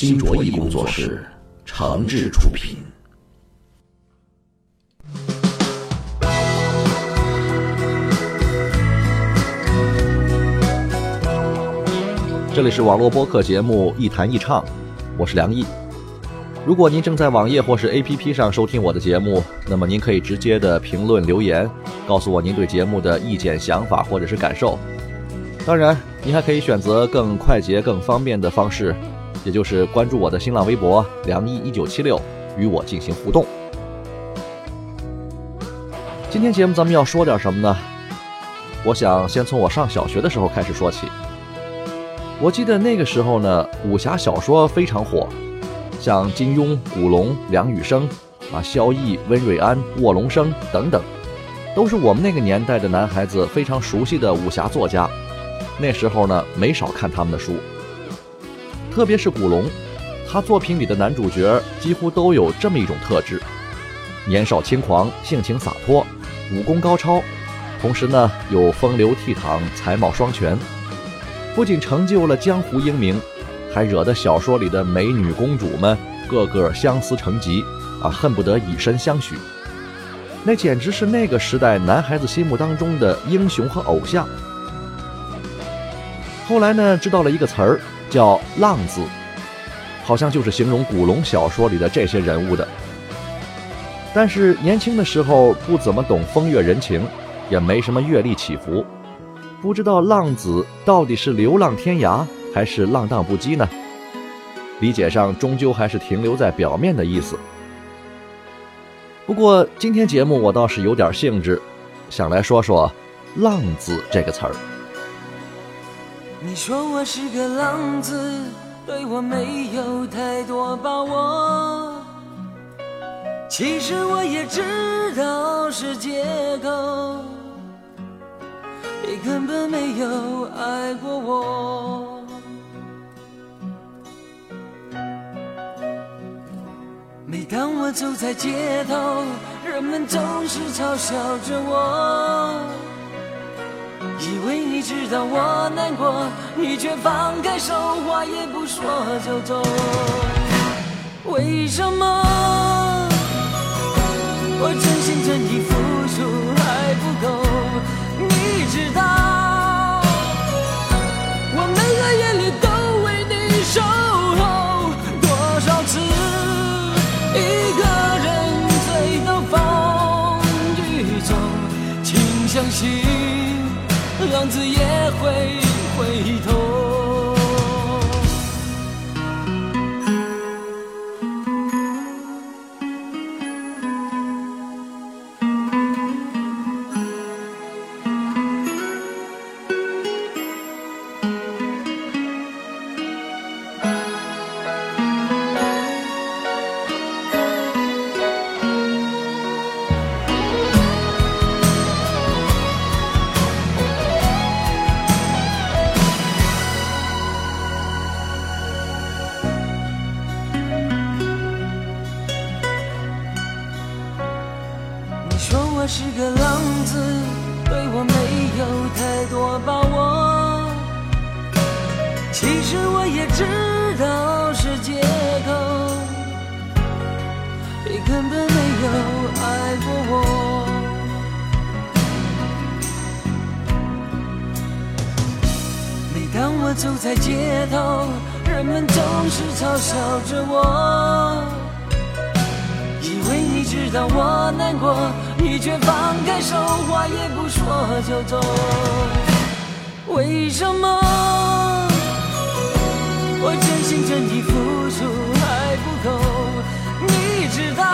新卓艺工作室诚挚出品。这里是网络播客节目《一弹一唱》，我是梁毅。如果您正在网页或是 APP 上收听我的节目，那么您可以直接的评论留言，告诉我您对节目的意见、想法或者是感受。当然，您还可以选择更快捷、更方便的方式，也就是关注我的新浪微博“梁毅一九七六”，与我进行互动。今天节目咱们要说点什么呢？我想先从我上小学的时候开始说起。我记得那个时候呢，武侠小说非常火。像金庸、古龙、梁羽生，啊，萧逸、温瑞安、卧龙生等等，都是我们那个年代的男孩子非常熟悉的武侠作家。那时候呢，没少看他们的书。特别是古龙，他作品里的男主角几乎都有这么一种特质：年少轻狂、性情洒脱、武功高超，同时呢又风流倜傥、才貌双全，不仅成就了江湖英名。还惹得小说里的美女公主们个个相思成疾，啊，恨不得以身相许。那简直是那个时代男孩子心目当中的英雄和偶像。后来呢，知道了一个词儿叫“浪子”，好像就是形容古龙小说里的这些人物的。但是年轻的时候不怎么懂风月人情，也没什么阅历起伏，不知道浪子到底是流浪天涯。还是浪荡不羁呢？理解上终究还是停留在表面的意思。不过今天节目我倒是有点兴致，想来说说“浪子”这个词儿。你说我是个浪子，对我没有太多把握。其实我也知道是借口，你根本没有爱过我。每当我走在街头，人们总是嘲笑着我，以为你知道我难过，你却放开手，话也不说就走。为什么我真心真意付根本没有爱过我。每当我走在街头，人们总是嘲笑着我。以为你知道我难过，你却放开手，话也不说就走。为什么我真心真意付出还不够？你知道，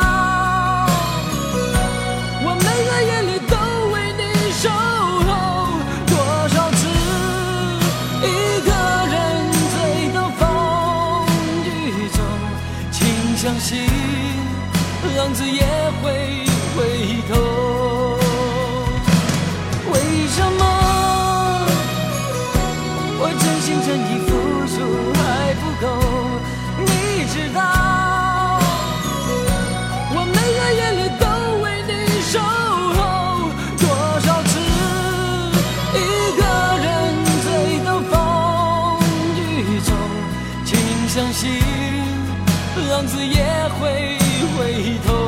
相信浪子也会回头。为什么我真心真意浪子也会回头。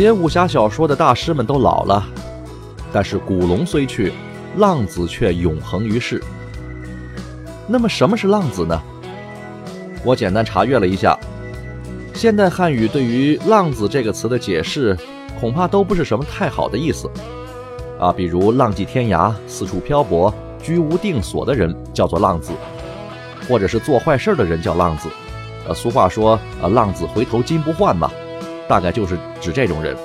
写武侠小说的大师们都老了，但是古龙虽去，浪子却永恒于世。那么什么是浪子呢？我简单查阅了一下，现代汉语对于“浪子”这个词的解释，恐怕都不是什么太好的意思。啊，比如浪迹天涯、四处漂泊、居无定所的人叫做浪子，或者是做坏事的人叫浪子。呃，俗话说啊，浪子回头金不换嘛。大概就是指这种人。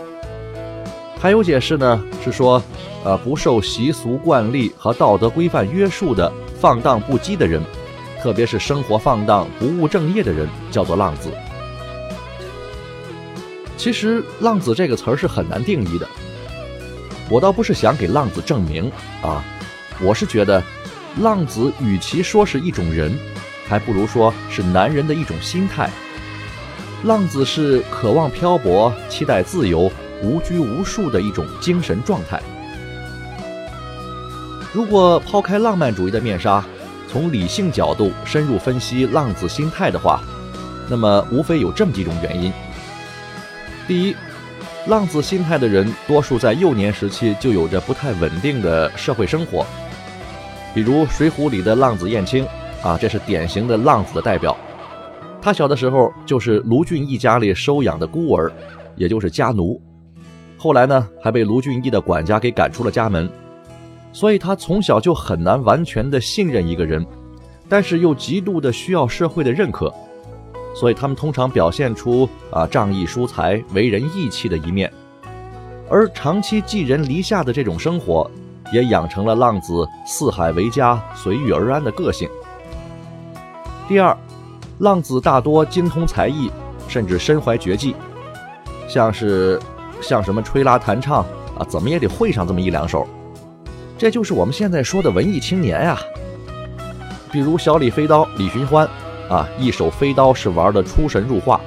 还有解释呢，是说，呃，不受习俗惯例和道德规范约束的放荡不羁的人，特别是生活放荡、不务正业的人，叫做浪子。其实“浪子”这个词儿是很难定义的。我倒不是想给浪子证明啊，我是觉得，浪子与其说是一种人，还不如说是男人的一种心态。浪子是渴望漂泊、期待自由、无拘无束的一种精神状态。如果抛开浪漫主义的面纱，从理性角度深入分析浪子心态的话，那么无非有这么几种原因：第一，浪子心态的人多数在幼年时期就有着不太稳定的社会生活，比如《水浒》里的浪子燕青啊，这是典型的浪子的代表。他小的时候就是卢俊义家里收养的孤儿，也就是家奴。后来呢，还被卢俊义的管家给赶出了家门，所以他从小就很难完全的信任一个人，但是又极度的需要社会的认可，所以他们通常表现出啊仗义疏财、为人义气的一面。而长期寄人篱下的这种生活，也养成了浪子四海为家、随遇而安的个性。第二。浪子大多精通才艺，甚至身怀绝技，像是像什么吹拉弹唱啊，怎么也得会上这么一两首。这就是我们现在说的文艺青年呀。比如小李飞刀李寻欢啊，一手飞刀是玩的出神入化。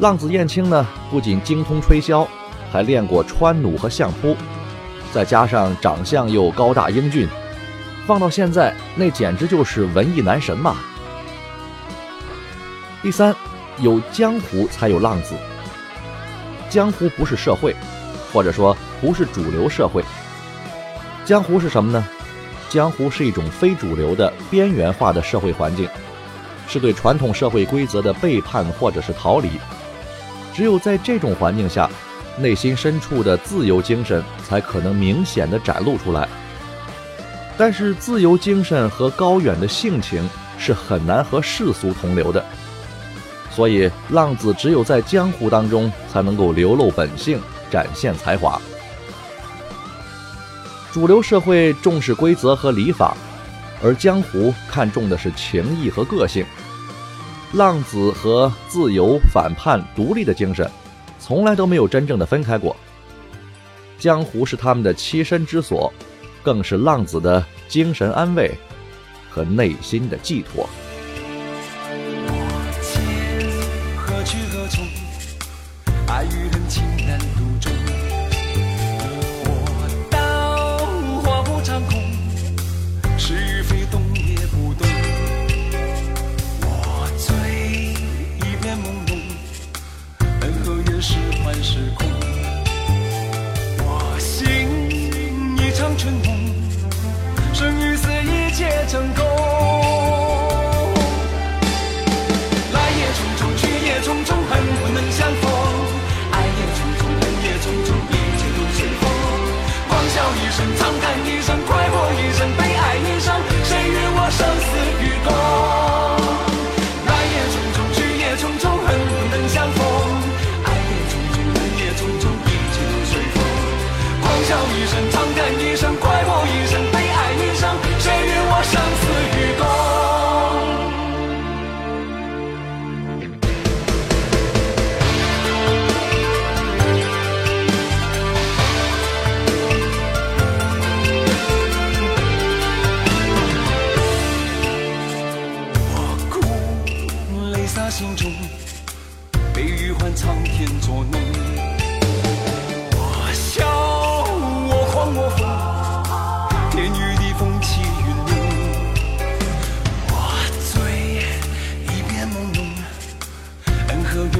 浪子燕青呢，不仅精通吹箫，还练过穿弩和相扑，再加上长相又高大英俊，放到现在那简直就是文艺男神嘛。第三，有江湖才有浪子。江湖不是社会，或者说不是主流社会。江湖是什么呢？江湖是一种非主流的边缘化的社会环境，是对传统社会规则的背叛或者是逃离。只有在这种环境下，内心深处的自由精神才可能明显的展露出来。但是，自由精神和高远的性情是很难和世俗同流的。所以，浪子只有在江湖当中才能够流露本性，展现才华。主流社会重视规则和礼法，而江湖看重的是情义和个性。浪子和自由、反叛、独立的精神，从来都没有真正的分开过。江湖是他们的栖身之所，更是浪子的精神安慰和内心的寄托。去何处？爱与恨情难。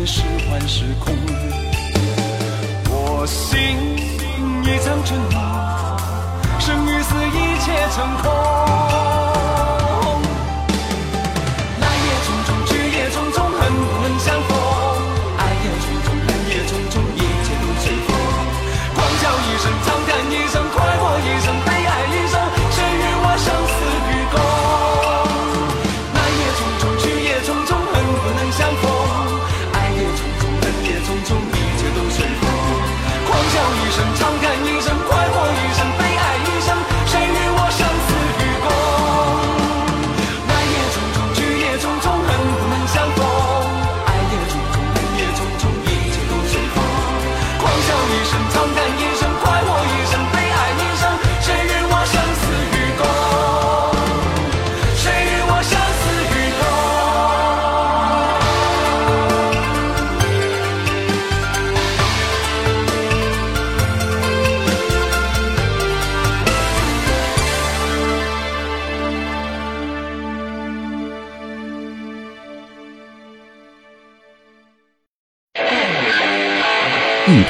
是幻是空。我心一场春梦，生与死一切成空。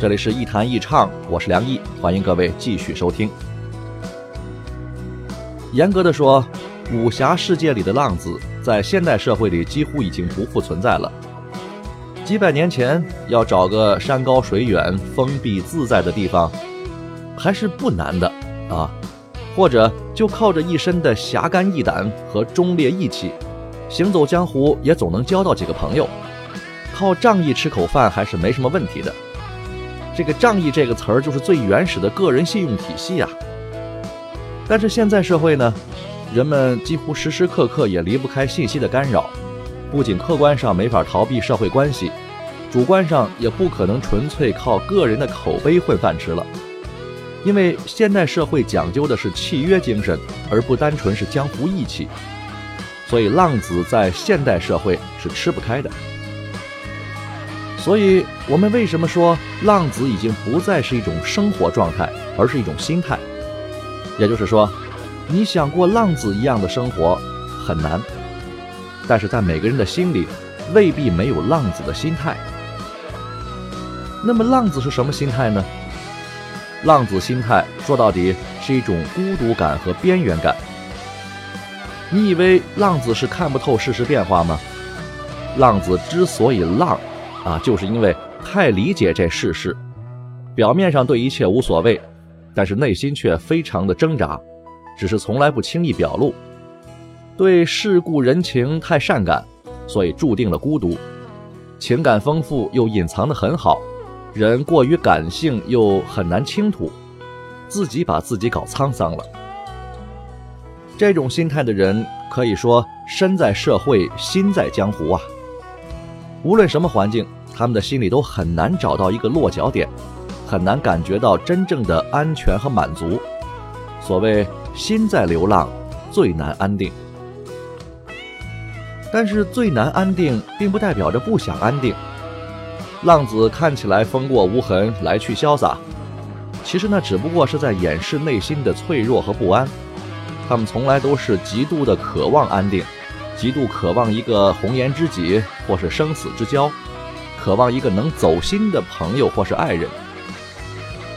这里是一弹一唱，我是梁毅，欢迎各位继续收听。严格的说，武侠世界里的浪子在现代社会里几乎已经不复存在了。几百年前，要找个山高水远、封闭自在的地方，还是不难的啊。或者就靠着一身的侠肝义胆和忠烈义气，行走江湖也总能交到几个朋友。靠仗义吃口饭还是没什么问题的。这个仗义这个词儿就是最原始的个人信用体系呀、但是现在社会呢，人们几乎时时刻刻也离不开信息的干扰，不仅客观上没法逃避社会关系，主观上也不可能纯粹靠个人的口碑混饭吃了。因为现代社会讲究的是契约精神，而不单纯是江湖义气，所以浪子在现代社会是吃不开的。所以，我们为什么说浪子已经不再是一种生活状态，而是一种心态？也就是说，你想过浪子一样的生活很难，但是在每个人的心里，未必没有浪子的心态。那么，浪子是什么心态呢？浪子心态说到底是一种孤独感和边缘感。你以为浪子是看不透世事变化吗？浪子之所以浪，啊，就是因为太理解这世事，表面上对一切无所谓，但是内心却非常的挣扎，只是从来不轻易表露。对世故人情太善感，所以注定了孤独。情感丰富又隐藏的很好，人过于感性又很难倾吐，自己把自己搞沧桑了。这种心态的人，可以说身在社会，心在江湖啊。无论什么环境，他们的心里都很难找到一个落脚点，很难感觉到真正的安全和满足。所谓心在流浪，最难安定。但是最难安定，并不代表着不想安定。浪子看起来风过无痕，来去潇洒，其实那只不过是在掩饰内心的脆弱和不安。他们从来都是极度的渴望安定。极度渴望一个红颜知己或是生死之交，渴望一个能走心的朋友或是爱人。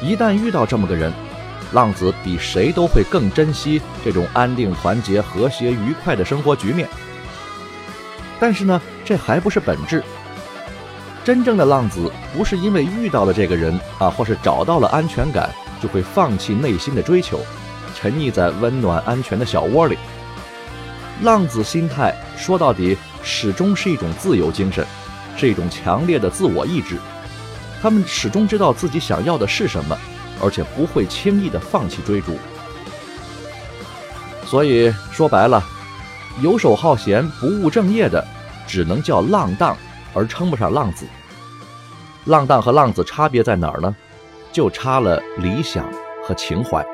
一旦遇到这么个人，浪子比谁都会更珍惜这种安定、团结、和谐、愉快的生活局面。但是呢，这还不是本质。真正的浪子不是因为遇到了这个人啊，或是找到了安全感，就会放弃内心的追求，沉溺在温暖安全的小窝里。浪子心态说到底始终是一种自由精神，是一种强烈的自我意志。他们始终知道自己想要的是什么，而且不会轻易的放弃追逐。所以说白了，游手好闲、不务正业的，只能叫浪荡。而称不上浪子。浪荡和浪子差别在哪儿呢？就差了理想和情怀。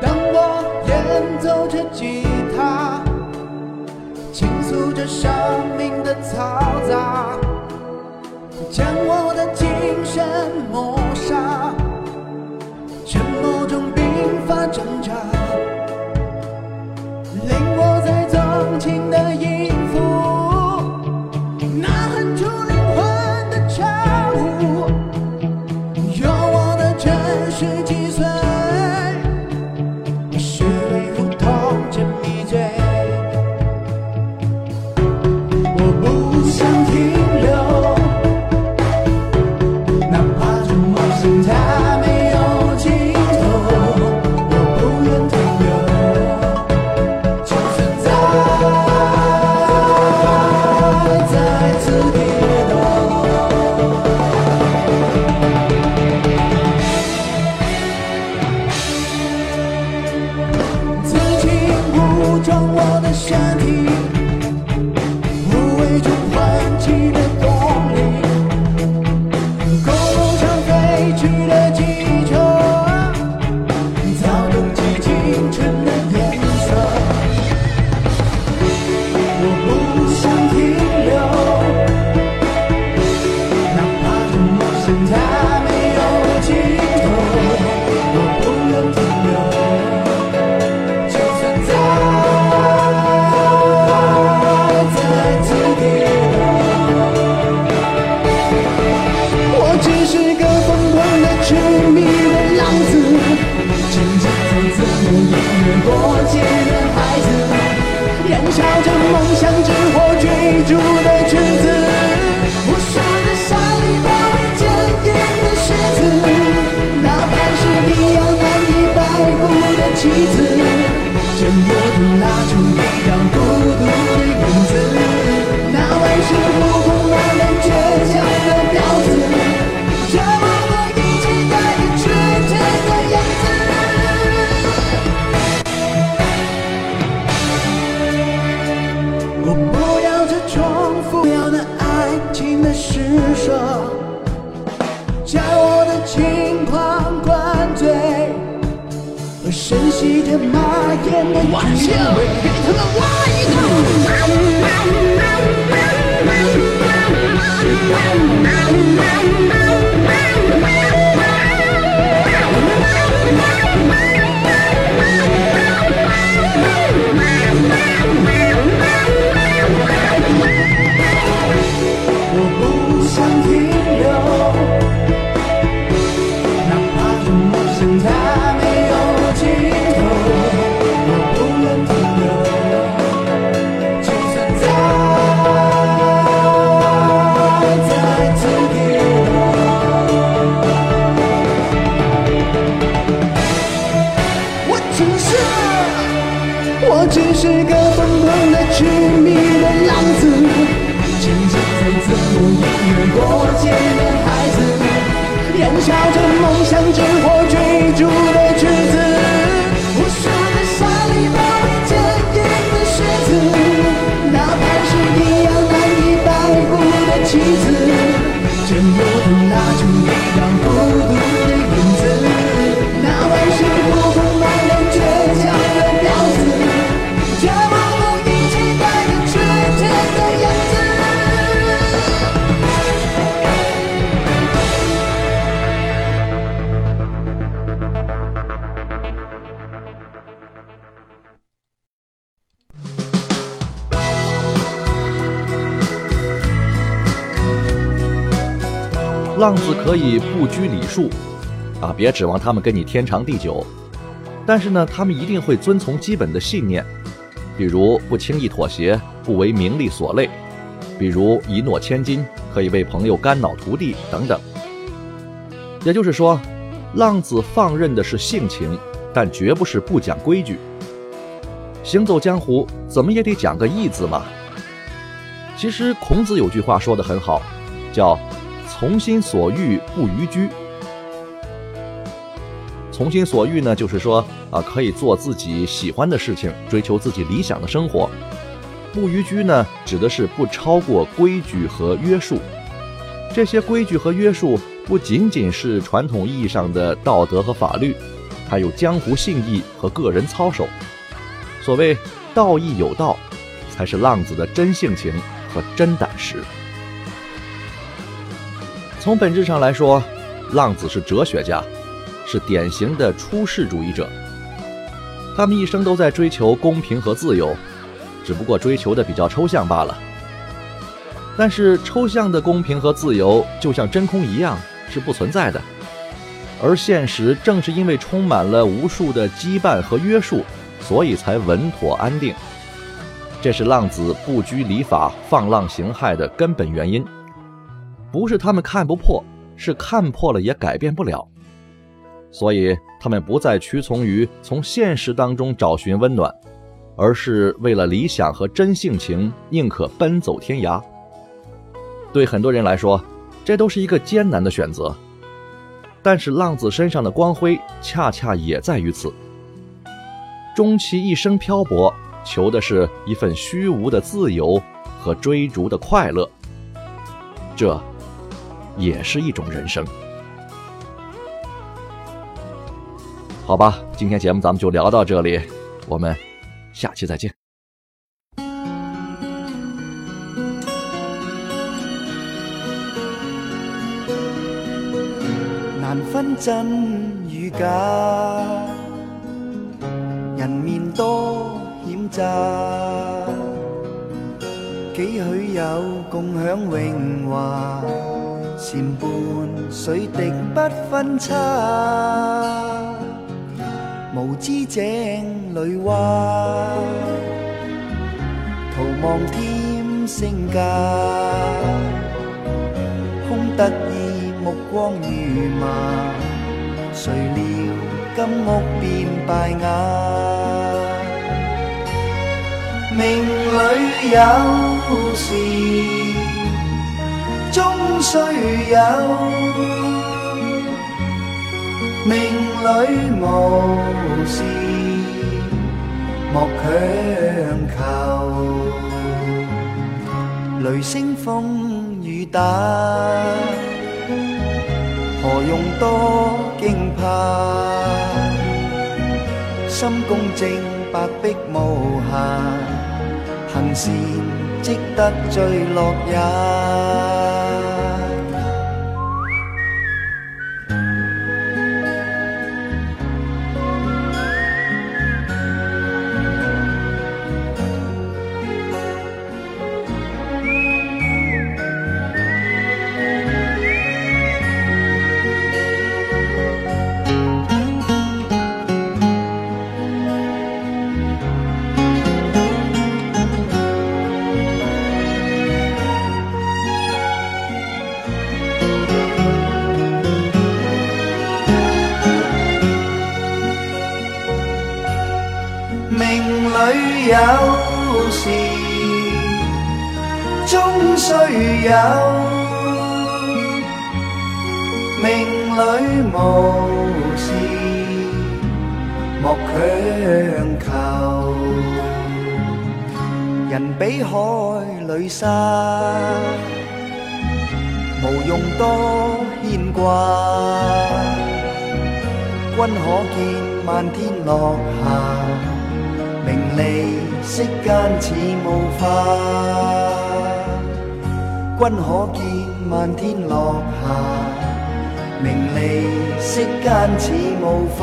当我演奏着吉他，倾诉着生命的嘈杂，将我的精神抹杀，沉默中鬓发挣扎，令我在纵情的妻子。的滋味。给他们妻子，可以不拘礼数，啊，别指望他们跟你天长地久，但是呢，他们一定会遵从基本的信念，比如不轻易妥协，不为名利所累，比如一诺千金，可以为朋友肝脑涂地等等。也就是说，浪子放任的是性情，但绝不是不讲规矩。行走江湖，怎么也得讲个义字嘛。其实孔子有句话说得很好，叫“从心所欲不逾矩”。从心所欲呢，就是说啊，可以做自己喜欢的事情，追求自己理想的生活。不逾矩呢，指的是不超过规矩和约束。这些规矩和约束不仅仅是传统意义上的道德和法律，还有江湖信义和个人操守。所谓道义有道，才是浪子的真性情和真胆识。从本质上来说，浪子是哲学家，是典型的出世主义者。他们一生都在追求公平和自由，只不过追求的比较抽象罢了。但是抽象的公平和自由就像真空一样是不存在的，而现实正是因为充满了无数的羁绊和约束，所以才稳妥安定。这是浪子不拘礼法、放浪形骸的根本原因，不是他们看不破，是看破了也改变不了。所以他们不再屈从于从现实当中找寻温暖，而是为了理想和真性情，宁可奔走天涯。对很多人来说，这都是一个艰难的选择。但是浪子身上的光辉，恰恰也在于此。终其一生漂泊，求的是一份虚无的自由和追逐的快乐。这，也是一种人生。好吧，今天节目咱们就聊到这里，我们下期再见。难分真与假，人面多險詐，幾許有共享荣华，禪伴水滴不分差，無知井裏蛙，徒望添聲價，空得意目光如麻，誰料金屋變敗瓦。命裏有時终须有，命里无事莫强求。雷声风雨打，何用多惊怕？心公正，白璧无瑕，行善积得最乐也。有時終須有，命裏無時莫強求。人比海里沙，無用多牽掛。君可見漫天落霞。名利色间似雾化，君可见漫天落霞，名利色间似雾化。